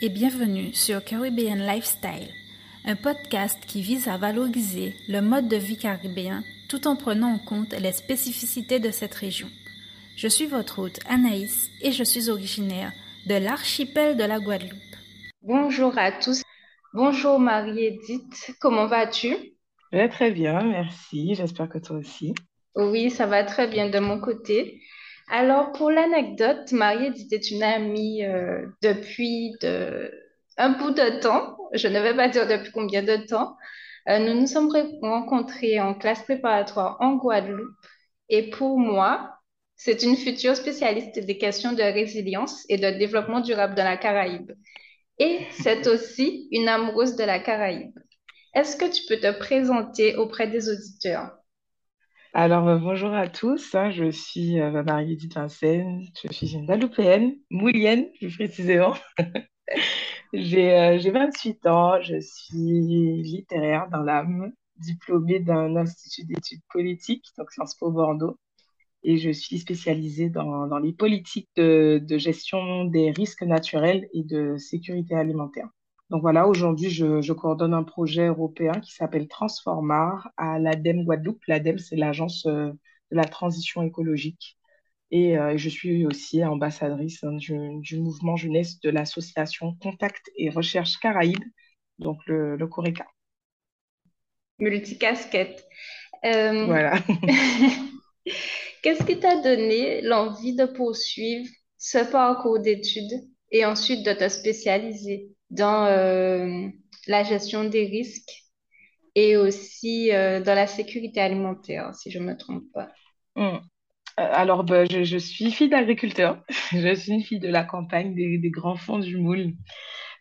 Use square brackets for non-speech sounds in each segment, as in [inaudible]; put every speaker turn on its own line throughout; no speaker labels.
et bienvenue sur Caribbean Lifestyle, un podcast qui vise à valoriser le mode de vie caribéen tout en prenant en compte les spécificités de cette région. Je suis votre hôte Anaïs et je suis originaire de l'archipel de la Guadeloupe.
Bonjour à tous. Bonjour Marie-Edith, comment vas-tu?
Je vais très bien, merci. J'espère que toi aussi.
Oui, ça va très bien de mon côté. Alors, pour l'anecdote, Marie-Edith est une amie euh, depuis de, un bout de temps. Je ne vais pas dire depuis combien de temps. Euh, nous nous sommes rencontrés en classe préparatoire en Guadeloupe. Et pour moi, c'est une future spécialiste des questions de résilience et de développement durable dans la Caraïbe. Et c'est [laughs] aussi une amoureuse de la Caraïbe. Est-ce que tu peux te présenter auprès des auditeurs?
Alors, euh, bonjour à tous. Hein, je suis euh, Marie-Edith Vincennes. Je suis une Guadeloupéenne, moulienne plus précisément. [laughs] J'ai 28 euh, ans. Je suis littéraire dans l'âme, diplômée d'un institut d'études politiques, donc Sciences Po Bordeaux. Et je suis spécialisée dans, les politiques de gestion des risques naturels et de sécurité alimentaire. Donc voilà, aujourd'hui, je, je, coordonne un projet européen qui s'appelle Transformar à l'ADEME Guadeloupe. L'ADEME, c'est l'agence euh, de la transition écologique. Et euh, je suis aussi ambassadrice hein, du, du, mouvement jeunesse de l'association Contact et Recherche Caraïbes, donc le, le CORECA.
Multicasquette. Euh...
Voilà. [laughs]
Qu'est-ce qui t'a donné l'envie de poursuivre ce parcours d'études et ensuite de te spécialiser? Dans euh, la gestion des risques et aussi euh, dans la sécurité alimentaire, si je ne me trompe pas.
Hmm. Alors, ben, je, suis fille d'agriculteur. [laughs] je suis une fille de la campagne, des, grands fonds du moule.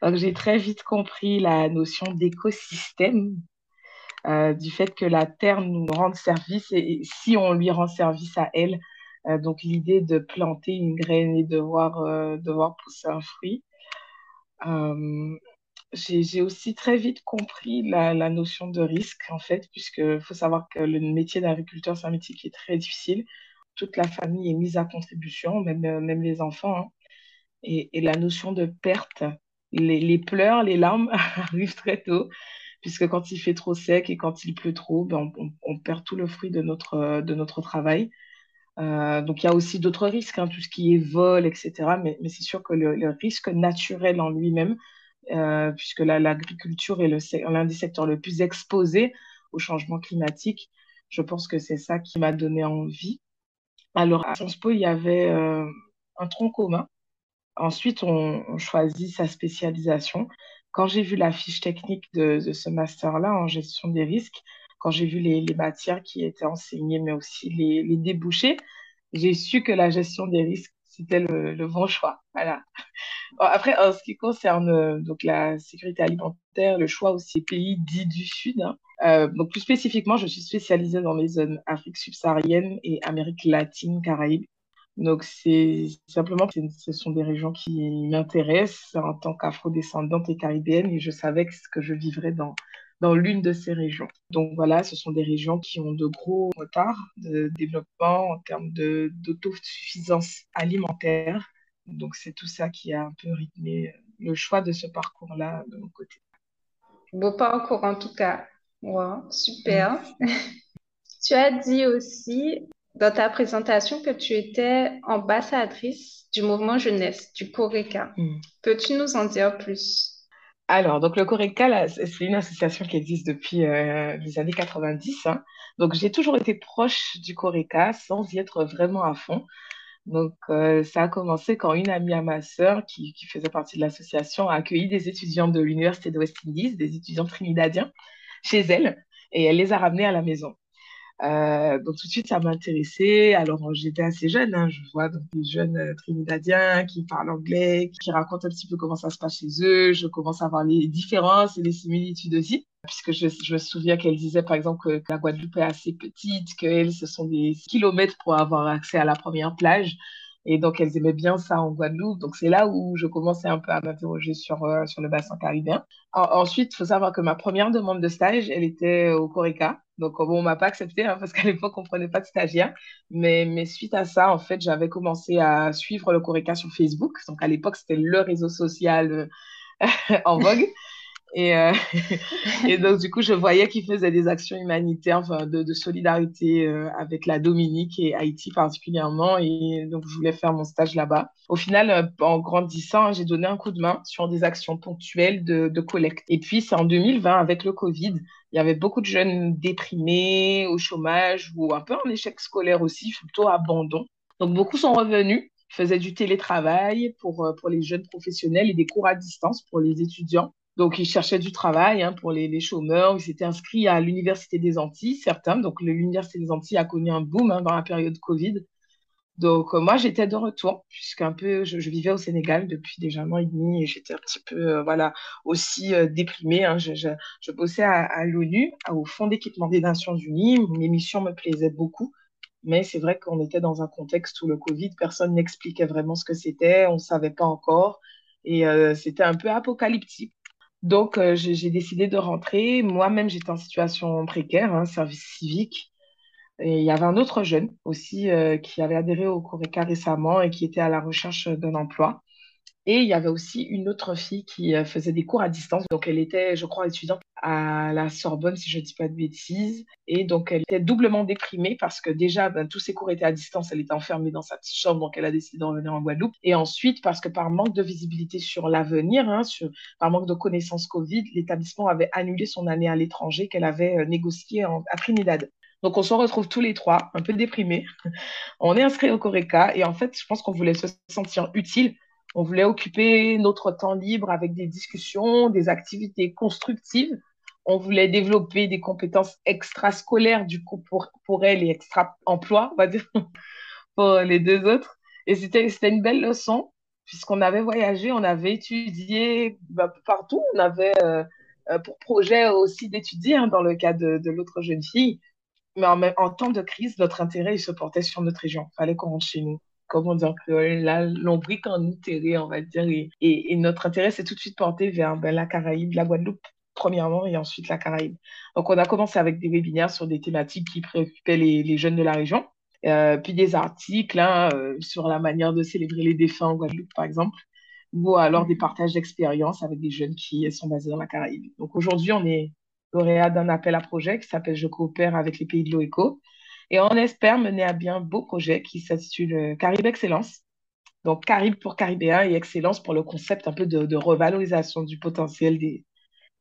Donc, j'ai très vite compris la notion d'écosystème, euh, du fait que la terre nous rende service et, si on lui rend service à elle, euh, donc l'idée de planter une graine et de voir, euh, de voir pousser un fruit. Euh, j'ai aussi très vite compris la, notion de risque, en fait, puisque faut savoir que le métier d'agriculteur, c'est un métier qui est très difficile. Toute la famille est mise à contribution, même, même les enfants. Hein. Et, la notion de perte, les, les pleurs, les larmes [laughs] arrivent très tôt, puisque quand il fait trop sec et quand il pleut trop, ben on, on, on perd tout le fruit de notre, de notre travail. Euh, donc, il y a aussi d'autres risques, hein, tout ce qui est vol, etc. Mais, c'est sûr que le, risque naturel en lui-même, euh, puisque l'agriculture est l'un des secteurs le plus exposés au changement climatique, je pense que c'est ça qui m'a donné envie. Alors, à Sciences Po, il y avait euh, un tronc commun. Ensuite, on, choisit sa spécialisation. Quand j'ai vu la fiche technique de ce master-là en gestion des risques, quand j'ai vu les, les, matières qui étaient enseignées, mais aussi les, les débouchés, j'ai su que la gestion des risques, c'était le, le, bon choix. Voilà. Après, en ce qui concerne euh, donc la sécurité alimentaire, le choix aussi des pays dits du Sud, hein, euh, donc plus spécifiquement, je suis spécialisée dans les zones Afrique subsaharienne et Amérique latine, Caraïbes. Donc, c'est simplement que ce sont des régions qui m'intéressent en tant qu'afro-descendante et caribéenne et je savais que ce que je vivrais dans, dans l'une de ces régions. Donc voilà, ce sont des régions qui ont de gros retards de développement en termes d'autosuffisance alimentaire. Donc c'est tout ça qui a un peu rythmé le choix de ce parcours-là de mon côté.
Beau parcours en tout cas. Wow, super. [laughs] tu as dit aussi dans ta présentation que tu étais ambassadrice du mouvement jeunesse du CORECA. Mm. Peux-tu nous en dire plus?
Alors, donc le CORECA, c'est une association qui existe depuis euh, les années 90. Hein. Donc, j'ai toujours été proche du CORECA sans y être vraiment à fond. Donc, euh, ça a commencé quand une amie à ma sœur, qui, qui faisait partie de l'association, a accueilli des étudiants de l'Université de West Indies, des étudiants trinidadiens, chez elle, et elle les a ramenés à la maison. Euh, donc tout de suite, ça m'a intéressé. Alors j'étais assez jeune, hein, je vois donc des jeunes euh, trinidadiens qui parlent anglais, qui racontent un petit peu comment ça se passe chez eux. Je commence à voir les différences et les similitudes aussi, puisque je, me souviens qu'elle disait par exemple que, la Guadeloupe est assez petite, qu'elles, ce sont des kilomètres pour avoir accès à la première plage. Et donc, elles aimaient bien ça en Guadeloupe. Donc, c'est là où je commençais un peu à m'interroger sur, euh, sur le bassin caribéen. En, ensuite, il faut savoir que ma première demande de stage, elle était au Coreca. Donc, bon, on m'a pas accepté hein, parce qu'à [laughs] l'époque, on prenait pas de stagiaire. Mais, mais suite à ça, en fait, j'avais commencé à suivre le Coreca sur Facebook. Donc, à l'époque, c'était le réseau social [laughs] en vogue. Et, euh, [laughs] et donc, du coup, je voyais qu'ils faisaient des actions humanitaires de, de, solidarité euh, avec la Dominique et Haïti particulièrement. Et donc, je voulais faire mon stage là-bas. Au final, euh, en grandissant, j'ai donné un coup de main sur des actions ponctuelles de, de collecte. Et puis, c'est en 2020, avec le Covid, il y avait beaucoup de jeunes déprimés, au chômage ou un peu en échec scolaire aussi, plutôt abandon. Donc, beaucoup sont revenus faisaient du télétravail pour, pour les jeunes professionnels et des cours à distance pour les étudiants. Donc, ils cherchaient du travail hein, pour les, les, chômeurs. Ils s'étaient inscrits à l'Université des Antilles, certains. Donc, l'Université des Antilles a connu un boom hein, dans la période Covid. Donc, euh, moi, j'étais de retour, puisqu'un peu, je, vivais au Sénégal depuis déjà un an et demi et j'étais un petit peu, euh, voilà, aussi euh, déprimée. Hein. Je, je, je, bossais à, l'ONU, au Fonds d'équipement des Nations Unies. Mes missions me plaisaient beaucoup. Mais c'est vrai qu'on était dans un contexte où le Covid, personne n'expliquait vraiment ce que c'était, on ne savait pas encore. Et c'était un peu apocalyptique. Donc, euh, j'ai décidé de rentrer. Moi-même, j'étais en situation précaire, hein, service civique. Et il y avait un autre jeune aussi euh, qui avait adhéré au Coreca récemment et qui était à la recherche d'un emploi. Et il y avait aussi une autre fille qui euh, faisait des cours à distance. Donc, elle était, je crois, étudiante à la Sorbonne, si je ne dis pas de bêtises. Et donc, elle était doublement déprimée parce que déjà, ben, tous ses cours étaient à distance. Elle était enfermée dans sa petite chambre, donc elle a décidé de revenir en Guadeloupe. Et ensuite, parce que par manque de visibilité sur l'avenir, hein, par manque de connaissances Covid, l'établissement avait annulé son année à l'étranger qu'elle avait euh, négociée à Trinidad. Donc, on se retrouve tous les trois, un peu déprimés. [laughs] on est inscrits au Coreca et en fait, je pense qu'on voulait se sentir utile on voulait occuper notre temps libre avec des discussions, des activités constructives. On voulait développer des compétences extrascolaires, du coup, pour, pour elle et extra-emploi, on va dire, [laughs] pour les deux autres. Et c'était, une belle leçon, puisqu'on avait voyagé, on avait étudié bah, partout. On avait euh, euh, pour projet aussi d'étudier, hein, dans le cas de, de l'autre jeune fille. Mais en, en, temps de crise, notre intérêt, il se portait sur notre région. Il fallait qu'on rentre chez nous comment dire que la lombrique en on va dire. Et, notre intérêt s'est tout de suite porté vers ben, la Caraïbe, la Guadeloupe, premièrement, et ensuite la Caraïbe. Donc, on a commencé avec des webinaires sur des thématiques qui préoccupaient les, les jeunes de la région. Euh, puis des articles hein, euh, sur la manière de célébrer les défunts en Guadeloupe, par exemple, ou alors des partages d'expériences avec des jeunes qui sont basés dans la Caraïbe. Donc aujourd'hui, on est lauréat d'un appel à projet qui s'appelle Je coopère avec les pays de l'OECO, et on espère mener à bien un beau projet qui s'intitule Caribe Excellence. Donc, Caribe pour Caribéens et Excellence pour le concept un peu de, revalorisation du potentiel des,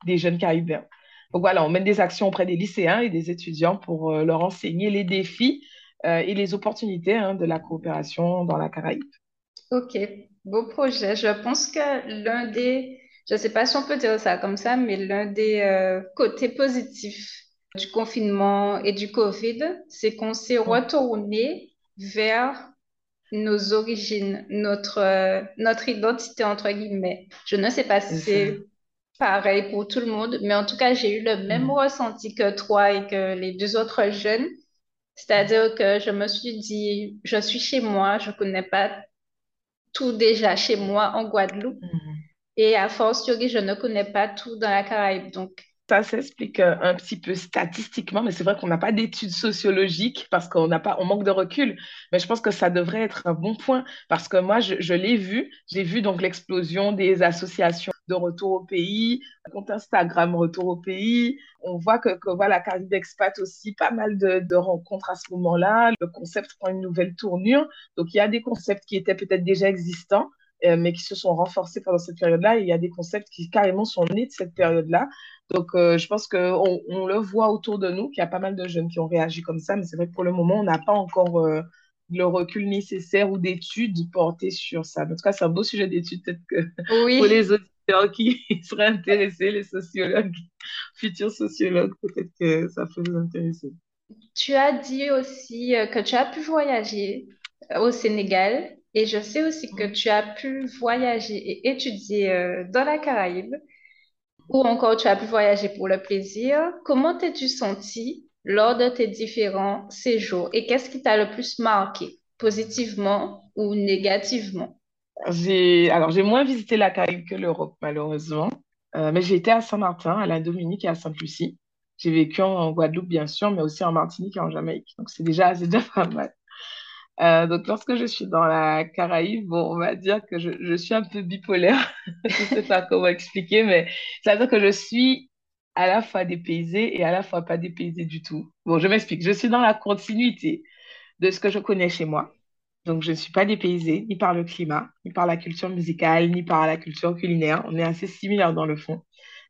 des, jeunes Caribéens. Donc voilà, on mène des actions auprès des lycéens et des étudiants pour euh, leur enseigner les défis euh, et les opportunités hein, de la coopération dans la Caraïbe.
Ok, beau projet. Je pense que l'un des, je ne sais pas si on peut dire ça comme ça, mais l'un des euh, côtés positifs du confinement et du Covid, c'est qu'on s'est retourné vers nos origines, notre, euh, notre identité, entre guillemets. Je ne sais pas si c'est pareil pour tout le monde, mais en tout cas, j'ai eu le même mm. ressenti que toi et que les deux autres jeunes. C'est-à-dire que je me suis dit, je suis chez moi, je ne connais pas tout déjà chez moi en Guadeloupe. Mm. Et à fortiori, je ne connais pas tout dans la Caraïbe. Donc,
ça s'explique euh, un petit peu statistiquement, mais c'est vrai qu'on n'a pas d'études sociologiques parce qu'on n'a pas, on manque de recul. Mais je pense que ça devrait être un bon point parce que moi, je, l'ai vu. J'ai vu donc l'explosion des associations de retour au pays, compte Instagram retour au pays. On voit que, que voilà, Caribe Expat aussi, pas mal de, de rencontres à ce moment-là. Le concept prend une nouvelle tournure. Donc, il y a des concepts qui étaient peut-être déjà existants, euh, mais qui se sont renforcés pendant cette période-là. Il y a des concepts qui carrément sont nés de cette période-là. Donc, euh, je pense qu'on on le voit autour de nous, qu'il y a pas mal de jeunes qui ont réagi comme ça, mais c'est vrai que pour le moment, on n'a pas encore euh, le recul nécessaire ou d'études portées sur ça. En tout cas, c'est un beau sujet d'étude, peut-être que
oui.
pour les auditeurs qui [laughs] seraient intéressés, les sociologues, futurs sociologues, peut-être que ça peut vous intéresser.
Tu as dit aussi que tu as pu voyager au Sénégal et je sais aussi que tu as pu voyager et étudier dans la Caraïbe ou encore tu as pu voyager pour le plaisir. Comment t'es-tu senti lors de tes différents séjours? Et qu'est-ce qui t'a le plus marqué, positivement ou négativement?
Alors, j'ai moins visité la Caraïbe que l'Europe, malheureusement. Euh, mais j'ai été à Saint-Martin, à la Dominique et à Sainte-Lucie. J'ai vécu en Guadeloupe, bien sûr, mais aussi en Martinique et en Jamaïque. Donc, c'est déjà, c'est déjà [laughs] pas mal. Euh, donc, lorsque je suis dans la Caraïbe, bon, on va dire que je, je suis un peu bipolaire. [laughs] je ne sais pas comment expliquer, mais c'est-à-dire que je suis à la fois dépaysée et à la fois pas dépaysée du tout. Bon, je m'explique. Je suis dans la continuité de ce que je connais chez moi. Donc, je ne suis pas dépaysée ni par le climat, ni par la culture musicale, ni par la culture culinaire. On est assez similaires dans le fond.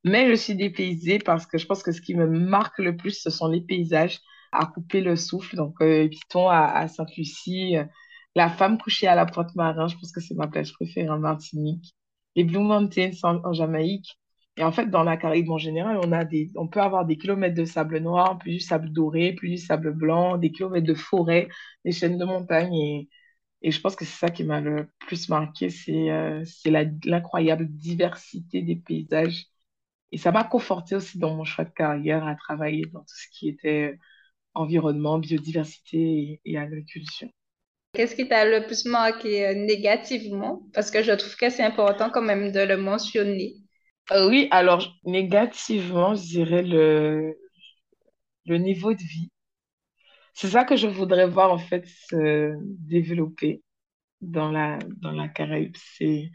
Mais je suis dépaysée parce que je pense que ce qui me marque le plus, ce sont les paysages à couper le souffle. Donc, euh, Piton à, Sainte-Lucie, euh, la femme couchée à la Pointe-Marin, je pense que c'est ma plage préférée en Martinique. Les Blue Mountains en, Jamaïque. Et en fait, dans la Caraïbe en général, on a des, on peut avoir des kilomètres de sable noir, puis du sable doré, puis du sable blanc, des kilomètres de forêt, des chaînes de montagnes. Et, et je pense que c'est ça qui m'a le plus marqué, c'est euh, l'incroyable diversité des paysages. Et ça m'a conforté aussi dans mon choix de carrière à travailler dans tout ce qui était environnement, biodiversité et, et agriculture.
Qu'est-ce qui t'a le plus marqué euh, négativement? Parce que je trouve que c'est important quand même de le mentionner.
Euh, oui, alors négativement, je dirais le, le niveau de vie. C'est ça que je voudrais voir en fait se développer dans la, dans la Caraïbe. C'est,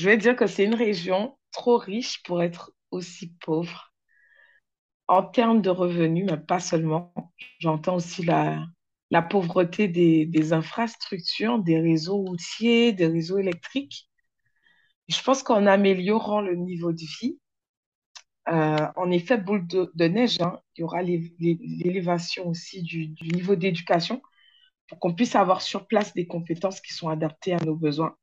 je vais dire que c'est une région trop riche pour être aussi pauvre en termes de revenus, mais pas seulement. J'entends aussi la, pauvreté des, infrastructures, des réseaux routiers, des réseaux électriques. Je pense qu'en améliorant le niveau de vie, euh, en effet, boule de, neige, hein, il y aura l'é- l'é- l'élévation aussi du, niveau d'éducation pour qu'on puisse avoir sur place des compétences qui sont adaptées à nos besoins.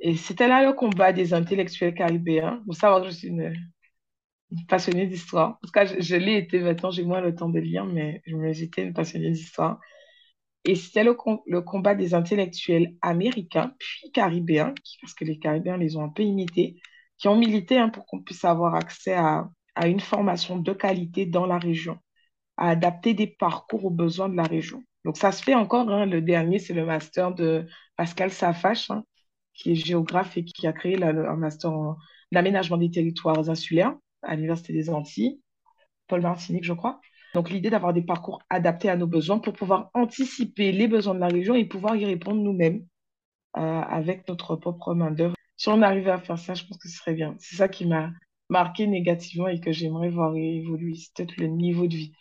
Et c'était là le combat des intellectuels caribéens. Vous savez je suis une passionnée d'histoire. En tout cas, je, l'ai été, maintenant j'ai moins le temps de lire, mais je me- j'étais une passionnée d'histoire. Et c'était le, le combat des intellectuels américains, puis caribéens, parce que les Caribéens les ont un peu imités, qui ont milité hein, pour qu'on puisse avoir accès à, à une formation de qualité dans la région, à adapter des parcours aux besoins de la région. Donc ça se fait encore, hein. Le dernier, c'est le master de Pascal Safache, hein, qui est géographe et qui a créé un master en aménagement des territoires insulaires à l'Université des Antilles, Paul Martinique, je crois. Donc, l'idée d'avoir des parcours adaptés à nos besoins pour pouvoir anticiper les besoins de la région et pouvoir y répondre nous-mêmes euh, avec notre propre main-d'œuvre. Si on arrivait à faire ça, je pense que ce serait bien. C'est ça qui m'a marqué négativement et que j'aimerais voir évoluer. C'est peut-être le niveau de vie.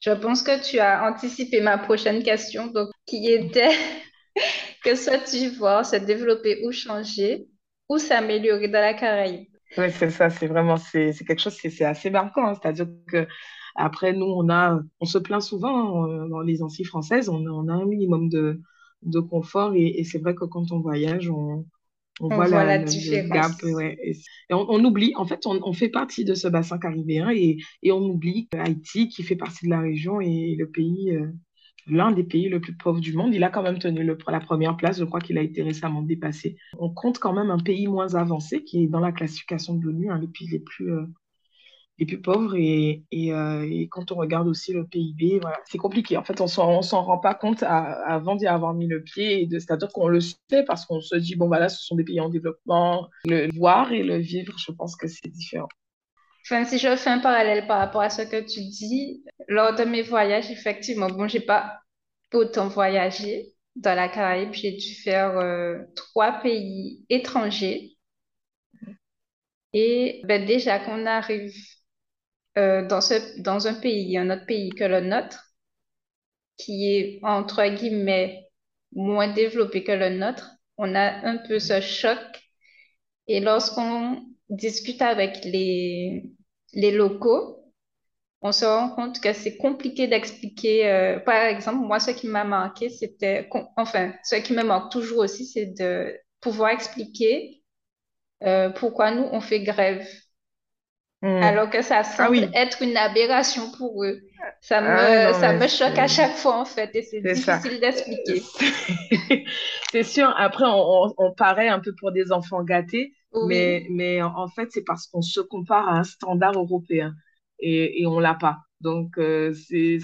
Je pense que tu as anticipé ma prochaine question, donc qui était [laughs] que souhaites-tu voir se développer ou changer ou s'améliorer dans la Caraïbe?
Ouais, c'est ça, c'est vraiment, c'est quelque chose c'est assez marquant. hein. C'est-à-dire que après, nous, on a, on se plaint souvent hein, dans les Antilles françaises, on, a on a un minimum de, de confort et, et c'est vrai que quand on voyage, on, on
On
voit
voit
la, gap,
différence.
ouais. Et, et on, on oublie, en fait, on, on fait partie de ce bassin caribéen et, et on oublie Haïti, qui fait partie de la région, est le pays, euh, l'un des pays le plus pauvres du monde. Il a quand même tenu la première place, je crois qu'il a été récemment dépassé. On compte quand même un pays moins avancé qui est dans la classification de l'ONU, hein, pays les plus, euh, plus pauvres. Et, euh, et quand on regarde aussi le PIB, c'est compliqué. En fait, on on s'en rend pas compte avant d'y avoir mis le pied. C'est-à-dire qu'on le sait parce qu'on se dit, bon, voilà, ce sont des pays en développement. Le voir et le vivre, je pense que c'est différent.
Enfin, si je fais un parallèle par rapport à ce que tu dis, lors de mes voyages, effectivement, bon, j'ai pas autant voyagé dans la Caraïbe, j'ai dû faire euh, trois pays étrangers. Et ben, déjà qu'on arrive euh, dans ce, dans un pays, un autre pays que le nôtre, qui est entre guillemets moins développé que le nôtre, on a un peu ce choc. Et lorsqu'on discute avec les, les locaux, on se rend compte que c'est compliqué d'expliquer. euh, par exemple, moi, ce qui m'a marqué, c'était, enfin, ce qui me manque toujours aussi, c'est de pouvoir expliquer euh, pourquoi nous, on fait grève,
Hmm.
alors que ça
Ah
semble
oui,
être une aberration pour eux. Ça
ah
me,
non,
ça me choque à chaque fois, en fait, et c'est difficile d'expliquer. [laughs]
C'est sûr, après, on, on, on paraît un peu pour des enfants gâtés,
Oui,
mais en fait, c'est parce qu'on se compare à un standard européen et, et on l'a pas. Donc, euh,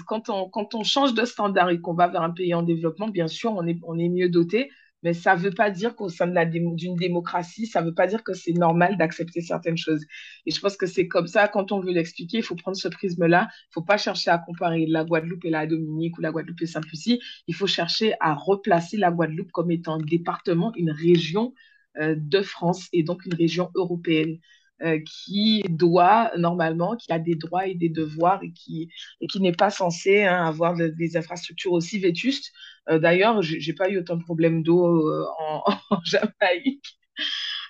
quand on, quand on change de standard et qu'on va vers un pays en développement, bien sûr, on est, on est mieux doté, mais ça ne veut pas dire qu'au sein d'une démocratie, ça ne veut pas dire que c'est normal d'accepter certaines choses. Et je pense que c'est comme ça, quand on veut l'expliquer, il faut prendre ce prisme-là. Il ne faut pas chercher à comparer la Guadeloupe et la Dominique ou la Guadeloupe et Saint-Lucie. Il faut chercher à replacer la Guadeloupe comme étant un département, une région de France et donc une région européenne. Euh, qui doit normalement, qui a des droits et des devoirs et qui, qui n'est pas censé hein, avoir des infrastructures aussi vétustes. Euh, d'ailleurs, j'ai pas eu autant de problèmes d'eau euh, en, [laughs] en, Jamaïque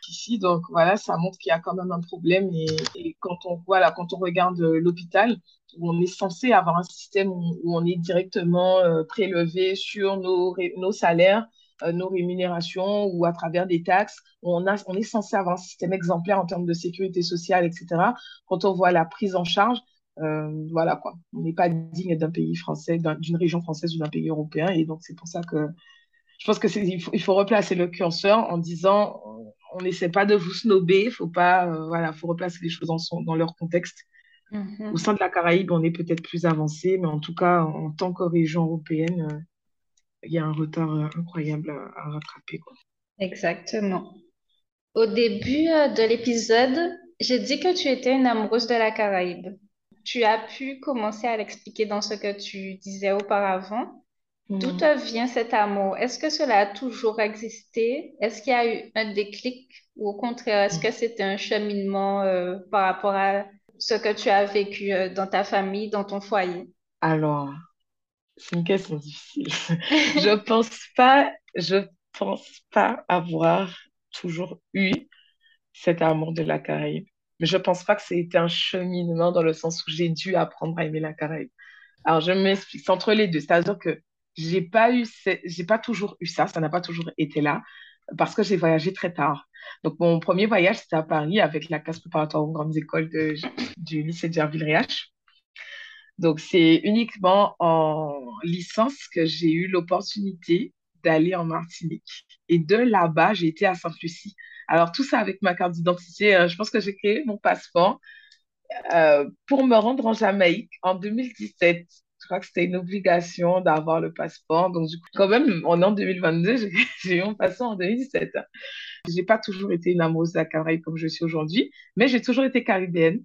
ici, donc voilà, ça montre qu'il y a quand même un problème. Et, quand on voilà, quand on regarde l'hôpital, on est censé avoir un système où, on est directement prélevé sur nos, salaires euh, nos rémunérations ou à travers des taxes. On, a, on est censé avoir un système exemplaire en termes de sécurité sociale, etc. Quand on voit la prise en charge, euh, voilà quoi, on n'est pas digne d'un pays français, d'une région française ou d'un pays européen. Et donc, c'est pour ça que je pense qu'il faut, il faut replacer le curseur en disant on n'essaie pas de vous snober, faut pas, euh, voilà, faut replacer les choses dans, dans leur contexte. Mm-hmm. Au sein de la Caraïbe, on est peut-être plus avancé, mais en tout cas, en tant que région européenne, il y a un retard euh, incroyable à, rattraper. Quoi.
Exactement. Au début euh, de l'épisode, j'ai dit que tu étais une amoureuse de la Caraïbe. Tu as pu commencer à l'expliquer dans ce que tu disais auparavant. D'où hmm. te vient cet amour? Est-ce que cela a toujours existé? Est-ce qu'il y a eu un déclic ou au contraire, est-ce que c'était un cheminement euh, par rapport à ce que tu as vécu dans ta famille, dans ton foyer?
Alors, c'est une question difficile. [laughs] je pense pas, je pense pas avoir toujours eu cet amour de la Caraïbe. Mais je pense pas que c'était un cheminement dans le sens où j'ai dû apprendre à aimer la Caraïbe. Alors, je m'explique. C'est entre les deux. C'est-à-dire que j'ai pas eu, j'ai pas toujours eu ça. Ça n'a pas toujours été là parce que j'ai voyagé très tard. Donc, mon premier voyage, c'était à Paris avec la classe préparatoire aux grandes écoles de, du lycée de Gerville-Riache. Donc, c'est uniquement en licence que j'ai eu l'opportunité d'aller en Martinique. Et de là-bas, j'ai été à Sainte-Lucie. Alors, tout ça avec ma carte d'identité, hein, je pense que j'ai créé mon passeport euh, pour me rendre en Jamaïque en 2017. Je crois que c'était une obligation d'avoir le passeport. Donc, du coup, quand même, on est en 2022, [laughs] j'ai eu mon passeport en 2017. Je n'ai pas toujours été une amoureuse de la comme je suis aujourd'hui, mais j'ai toujours été caribéenne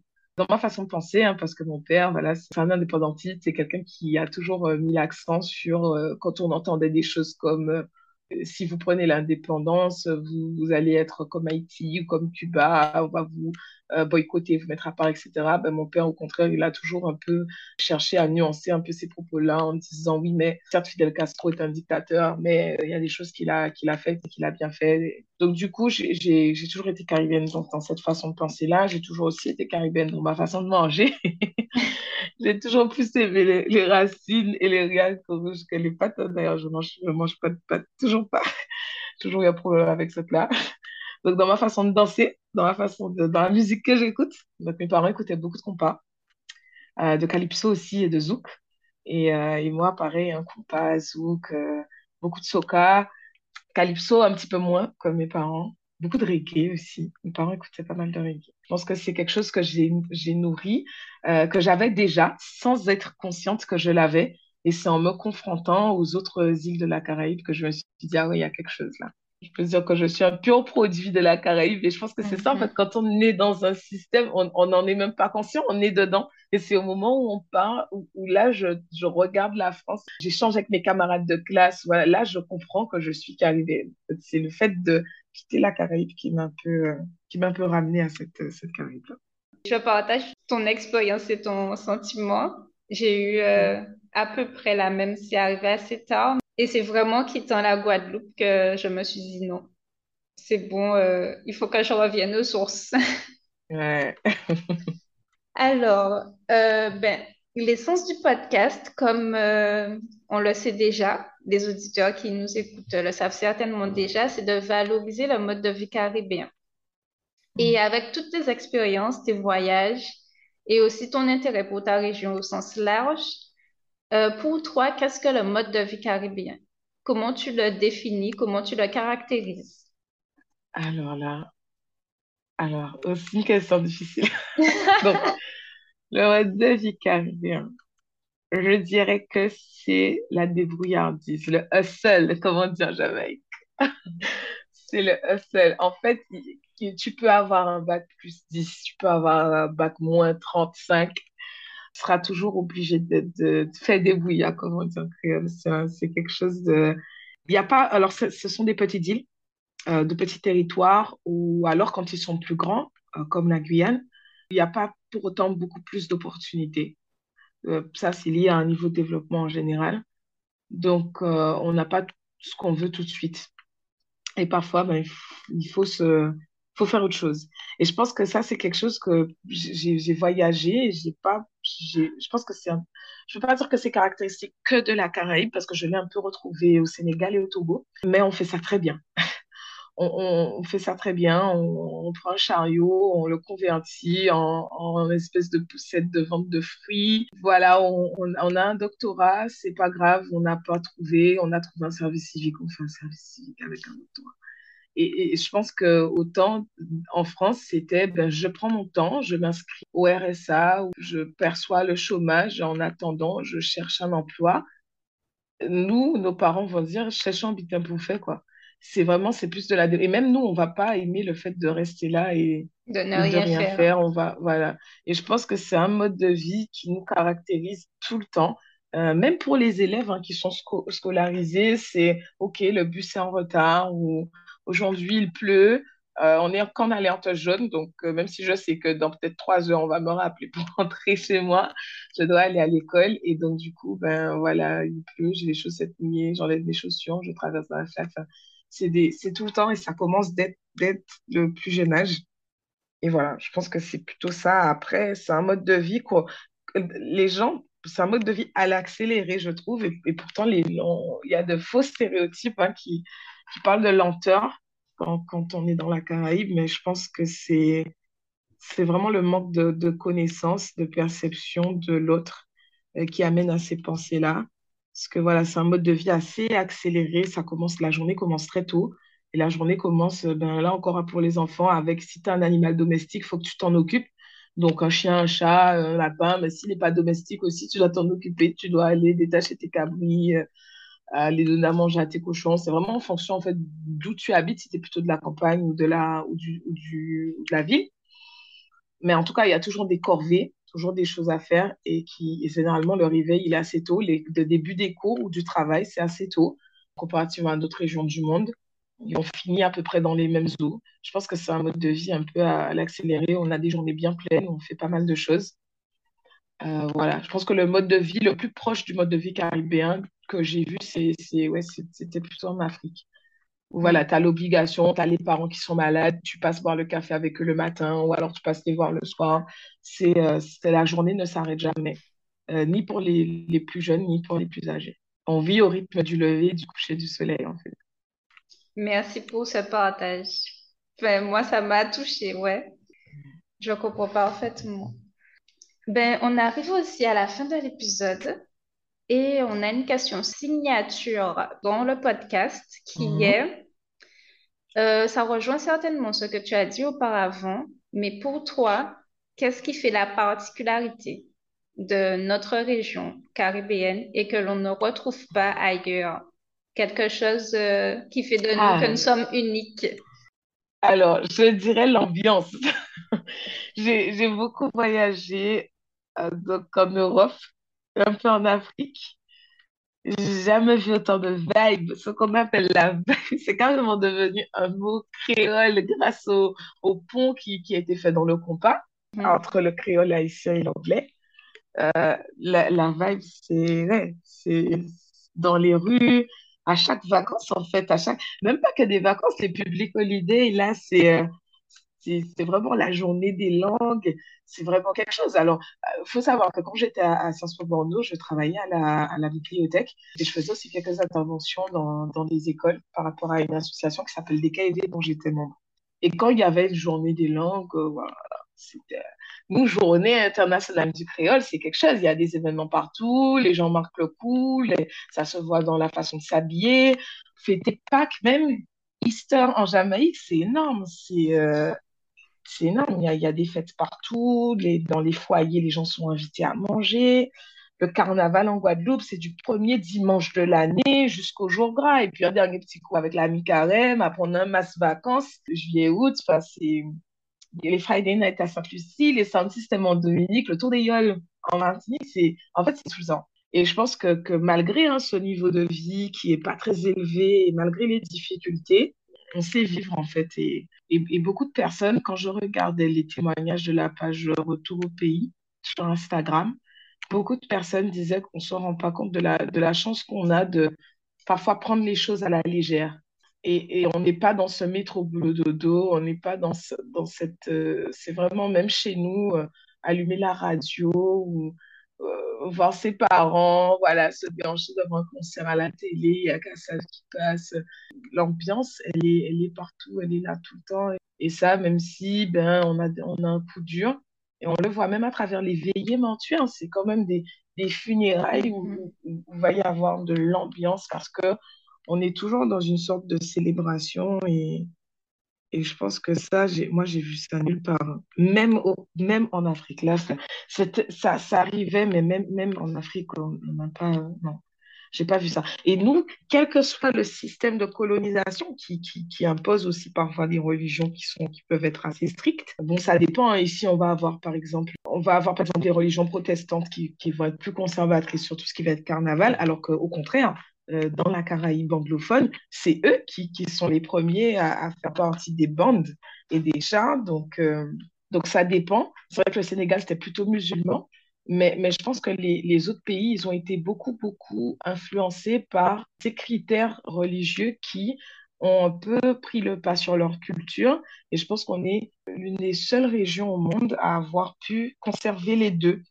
ma façon de penser, hein, parce que mon père, voilà, c'est un indépendantiste, c'est quelqu'un qui a toujours euh, mis l'accent sur euh, quand on entendait des choses comme euh, si vous prenez l'indépendance, vous, vous, allez être comme Haïti ou comme Cuba, on va vous euh, boycotter, vous mettre à part, etc. Ben, mon père, au contraire, il a toujours un peu cherché à nuancer un peu ces propos-là en disant oui, mais certes, Fidel Castro est un dictateur, mais euh, il y a des choses qu'il a, qu'il a faites et qu'il a bien fait. Donc, du coup, j'ai toujours été caribéenne dans cette façon de penser-là. J'ai toujours aussi été caribéenne dans ma façon de manger. [laughs] j'ai toujours plus aimé les, racines et les riales que les pâtes. D'ailleurs, je mange, je mange pas de pâtes, toujours pas. [laughs] toujours eu un problème avec cette là. Donc, dans ma façon de danser, dans ma façon de, dans la musique que j'écoute, donc mes parents écoutaient beaucoup de compas, euh, de calypso aussi et de zouk. Et, euh, et moi, pareil, un compas, zouk, euh, beaucoup de soca, calypso un petit peu moins comme mes parents, beaucoup de reggae aussi. Mes parents écoutaient pas mal de reggae. Je pense que c'est quelque chose que j'ai nourri, que j'avais déjà sans être consciente que je l'avais. Et c'est en me confrontant aux autres îles de la Caraïbe que je me suis dit, ah oui, il y a quelque chose là je peux dire que je suis un pur produit de la Caraïbe et je pense que c'est ça en mhm. fait quand on est dans un système on n'en est même pas conscient on est dedans. Et c'est au moment où on part où, là je, je, regarde la France j'échange avec mes camarades de classe. Voilà là je comprends que je suis caribéenne c'est le fait de quitter la Caraïbe qui m'a un peu euh, qui m'a un peu ramené à cette cette Caraïbe là
je partage ton expérience et ton sentiment. J'ai eu euh, à peu près la même c'est arrivé assez tard et c'est vraiment quittant la Guadeloupe que je me suis dit non. C'est bon, euh, il faut que je revienne aux sources. [laughs]
Ouais. [laughs]
Alors, euh, ben, l'essence du podcast, comme euh, on le sait déjà, les auditeurs qui nous écoutent le savent certainement déjà, c'est de valoriser le mode de vie caribéen. Et mm. avec toutes tes expériences, tes voyages et aussi ton intérêt pour ta région au sens large, euh, pour toi, qu'est-ce que le mode de vie caribéen? Comment tu le définis? Comment tu le caractérises?
Alors là, alors aussi une question difficile. [laughs] Donc, le mode de vie caribéen, je dirais que c'est la débrouillardise, le hustle, comme on dit en Jamaïque. [laughs] C'est le hustle. En fait, tu peux avoir un bac plus 10, tu peux avoir un bac moins 35. Tu seras toujours obligé de, faire des bouillas, comme on dit en créole. C'est quelque chose de... Il y a pas... Alors, ce, sont des petites îles, euh, de petits territoires, ou alors quand ils sont plus grands, euh, comme la Guyane, il n'y a pas pour autant beaucoup plus d'opportunités. Euh, ça, c'est lié à un niveau de développement en général. Donc, on n'a pas ce qu'on veut tout de suite. Et parfois, ben, il faut, se, faut faire autre chose. Et je pense que ça, c'est quelque chose que j'ai voyagé j'ai pas, je pense que c'est je ne veux pas dire que c'est caractéristique que de la Caraïbe parce que je l'ai un peu retrouvé au Sénégal et au Togo, mais on fait ça très bien [laughs] on, fait ça très bien. On, prend un chariot, on le convertit en, en espèce de poussette de vente de fruits. Voilà, on, a un doctorat, c'est pas grave, on n'a pas trouvé, on a trouvé un service civique, on fait un service civique avec un doctorat. Et, je pense que autant en France, c'était ben, je prends mon temps, je m'inscris au RSA, ou je perçois le chômage en attendant, je cherche un emploi. Nous, nos parents vont dire cherchons un bien pour faire quoi c'est vraiment, c'est plus de la... Et même nous, on va pas aimer le fait de rester là et
de ne rien, faire.
On va, voilà. Et je pense que c'est un mode de vie qui nous caractérise tout le temps. Euh, même pour les élèves hein, qui sont scolarisés, c'est OK, le bus est en retard ou aujourd'hui il pleut. Euh, on est en alerte jaune, donc euh, même si je sais que dans peut-être trois heures, on va me rappeler pour [laughs] rentrer chez moi, je dois aller à l'école. Et donc, du coup, ben voilà, il pleut, j'ai les chaussettes mouillées, j'enlève mes chaussures, je traverse la flaque c'est tout le temps et ça commence dès, le plus jeune âge. Et voilà, je pense que c'est plutôt ça. Après, c'est un mode de vie quoi. Les gens, c'est un mode de vie à l'accéléré, je trouve. Et, pourtant, il y a de faux stéréotypes hein, qui, qui parlent de lenteur quand, on est dans la Caraïbe. Mais je pense que c'est c'est vraiment le manque de, de connaissance, de perception de l'autre euh, qui amène à ces pensées-là. Parce que voilà, c'est un mode de vie assez accéléré. Ça commence, la journée commence très tôt. Et la journée commence, euh, ben là encore pour les enfants, avec si tu as un animal domestique, il faut que tu t'en occupes. Donc un chien, un chat, un lapin, mais s'il n'est pas domestique aussi, tu dois t'en occuper. Tu dois aller détacher tes cabris, aller donner à manger à tes cochons. C'est vraiment en fonction en fait d'où tu habites, si tu es plutôt de la campagne ou de la, ou du, ou du, la ville. Mais en tout cas, il y a toujours des corvées toujours des choses à faire et qui, généralement, le réveil, il est assez tôt. Les, le début des cours ou du travail, c'est assez tôt, comparativement à d'autres régions du monde. Ils ont fini à peu près dans les mêmes eaux. Je pense que c'est un mode de vie un peu à, l'accélérer. On a des journées bien pleines, on fait pas mal de choses. Euh, voilà, je pense que le mode de vie le plus proche du mode de vie caribéen que j'ai vu, c'est, ouais, c'était plutôt en Afrique voilà, tu as l'obligation, tu as les parents qui sont malades, tu passes boire le café avec eux le matin ou alors tu passes les voir le soir. C'est euh, la journée ne s'arrête jamais, euh, ni pour les, les, plus jeunes, ni pour les plus âgés. On vit au rythme du lever et du coucher du soleil, en fait.
Merci pour ce partage. Ben, moi, ça m'a touchée, ouais. Je comprends parfaitement. Ben, on arrive aussi à la fin de l'épisode. Et on a une question signature dans le podcast qui mhm. est, euh, ça rejoint certainement ce que tu as dit auparavant, mais pour toi, qu'est-ce qui fait la particularité de notre région caribéenne et que l'on ne retrouve pas ailleurs? Quelque chose euh, qui fait de nous que nous ah. sommes uniques.
Alors, je dirais l'ambiance. [laughs] j'ai beaucoup voyagé euh, en Europe un peu en Afrique. J'ai jamais vu autant de vibes. Ce qu'on appelle la vibe, [laughs] c'est carrément devenu un mot créole grâce au, au pont qui, qui, a été fait dans le compas mm. entre le créole haïtien et l'anglais. Euh, la, la, vibe, c'est c'est dans les rues, à chaque vacances, en fait, à chaque, même pas que des vacances, les publics holidays, là, c'est euh, c'est vraiment la journée des langues, c'est vraiment quelque chose. Alors, il euh, faut savoir que quand j'étais à, Sciences Po Bordeaux, je travaillais à la, à bibliothèque et je faisais aussi quelques interventions dans, dans des écoles par rapport à une association qui s'appelle DKV dont j'étais membre. Et quand il y avait une journée des langues, euh, voilà, c'était nous, journée internationale du créole, c'est quelque chose. Il y a des événements partout, les gens marquent le coup, ça se voit dans la façon de s'habiller. Fêter Pâques, même Easter en Jamaïque, c'est énorme. C'est euh, c'est énorme. Il y, a, des fêtes partout. Dans les foyers, les gens sont invités à manger. le carnaval en Guadeloupe, c'est du premier dimanche de l'année jusqu'au jour gras. Et puis un dernier petit coup avec l'ami carême, après on a un masse vacances, juillet-août, c'est les Friday night à Sainte-Lucie, les Sound System en Dominique, le Tour des Yoles en Martinique, en fait c'est suffisant. Et je pense que, malgré hein, ce niveau de vie qui est pas très élevé malgré les difficultés, on sait vivre en fait. Et, et, beaucoup de personnes, quand je regardais les témoignages de la page Retour au pays sur Instagram, beaucoup de personnes disaient qu'on ne se rend pas compte de la, de la chance qu'on a de parfois prendre les choses à la légère. Et, et on n'est pas dans ce métro boulot dodo, on n'est pas dans, dans cette... Euh, c'est vraiment même chez nous, euh, allumer la radio ou voir ses parents, voilà, se brancher devant un concert à la télé, il y a Cassage qui passe. L'ambiance, elle est, elle est partout, elle est là tout le temps. Et ça, même si ben, on, a, on a un coup dur, et on le voit même à travers les veillées mensuelles, c'est quand même des, des funérailles où, où, il va y avoir de l'ambiance parce que on est toujours dans une sorte de célébration et, et je pense que ça, moi, j'ai vu ça nulle part. Même, au, même en Afrique. Là, ça, ça, ça, arrivait, mais même, même en Afrique, on n'a pas. Non, j'ai pas vu ça. Et nous, quel que soit le système de colonisation qui, qui, qui, impose aussi parfois des religions qui, sont, qui peuvent être assez strictes, bon, ça dépend. Hein. Ici, on va avoir, par exemple, on va avoir, par exemple, des religions protestantes qui, qui vont être plus conservatrices sur tout ce qui va être carnaval, alors qu'au contraire, euh, dans la Caraïbe anglophone, c'est eux qui, sont les premiers à, faire partie des bandes et des chars. Donc, euh, donc ça dépend. C'est vrai que le Sénégal, c'était plutôt musulman, mais, mais je pense que les, les, autres pays, ils ont été beaucoup, beaucoup influencés par ces critères religieux qui ont un peu pris le pas sur leur culture. Et je pense qu'on est l'une des seules régions au monde à avoir pu conserver les deux.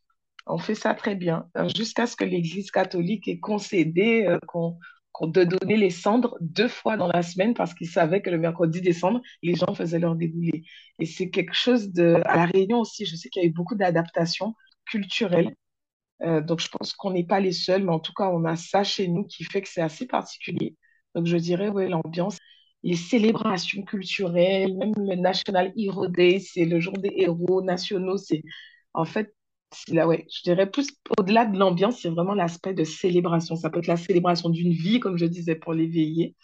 On fait ça très bien, euh, jusqu'à ce que l'Église catholique ait concédé euh, qu'on de donner les cendres deux fois dans la semaine parce qu'ils savaient que le mercredi décembre, les gens faisaient leur déboulé. Et c'est quelque chose de... À La Réunion aussi, je sais qu'il y a eu beaucoup d'adaptations culturelles. Euh, donc, je pense qu'on n'est pas les seuls, mais en tout cas, on a ça chez nous qui fait que c'est assez particulier. Donc, je dirais, oui, l'ambiance, les célébrations culturelles, même le National Hero Day, c'est le jour des héros nationaux. C'est en fait là, ouais, je dirais plus au-delà de l'ambiance, c'est vraiment l'aspect de célébration. Ça peut être la célébration d'une vie, comme je disais, pour l'éveiller.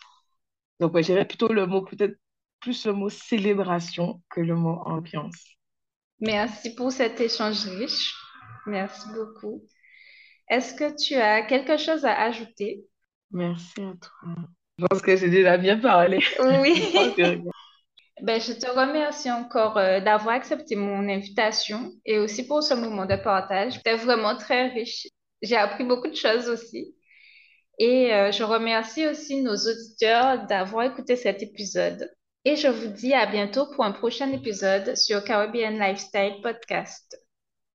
Donc, ouais, j'irais plutôt le mot, peut-être plus le mot célébration que le mot ambiance.
Merci pour cet échange riche. Merci beaucoup. Est-ce que tu as quelque chose à ajouter?
Merci à toi. Je pense que j'ai déjà bien parlé.
Oui. [laughs] Ben, je te remercie encore euh, d'avoir accepté mon invitation et aussi pour ce moment de partage. C'était vraiment très riche. J'ai appris beaucoup de choses aussi. Et euh, je remercie aussi nos auditeurs d'avoir écouté cet épisode. Et je vous dis à bientôt pour un prochain épisode sur Caribbean Lifestyle Podcast.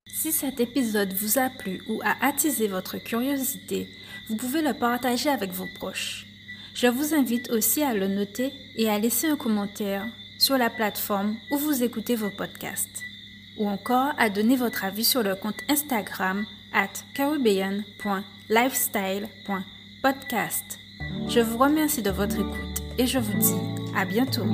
Si cet épisode vous a plu ou a attisé votre curiosité, vous pouvez le partager avec vos proches. Je vous invite aussi à le noter et à laisser un commentaire sur la plateforme où vous écoutez vos podcasts, ou encore à donner votre avis sur le compte Instagram at caribbean.lifestyle.podcast. Je vous remercie de votre écoute et je vous dis à bientôt.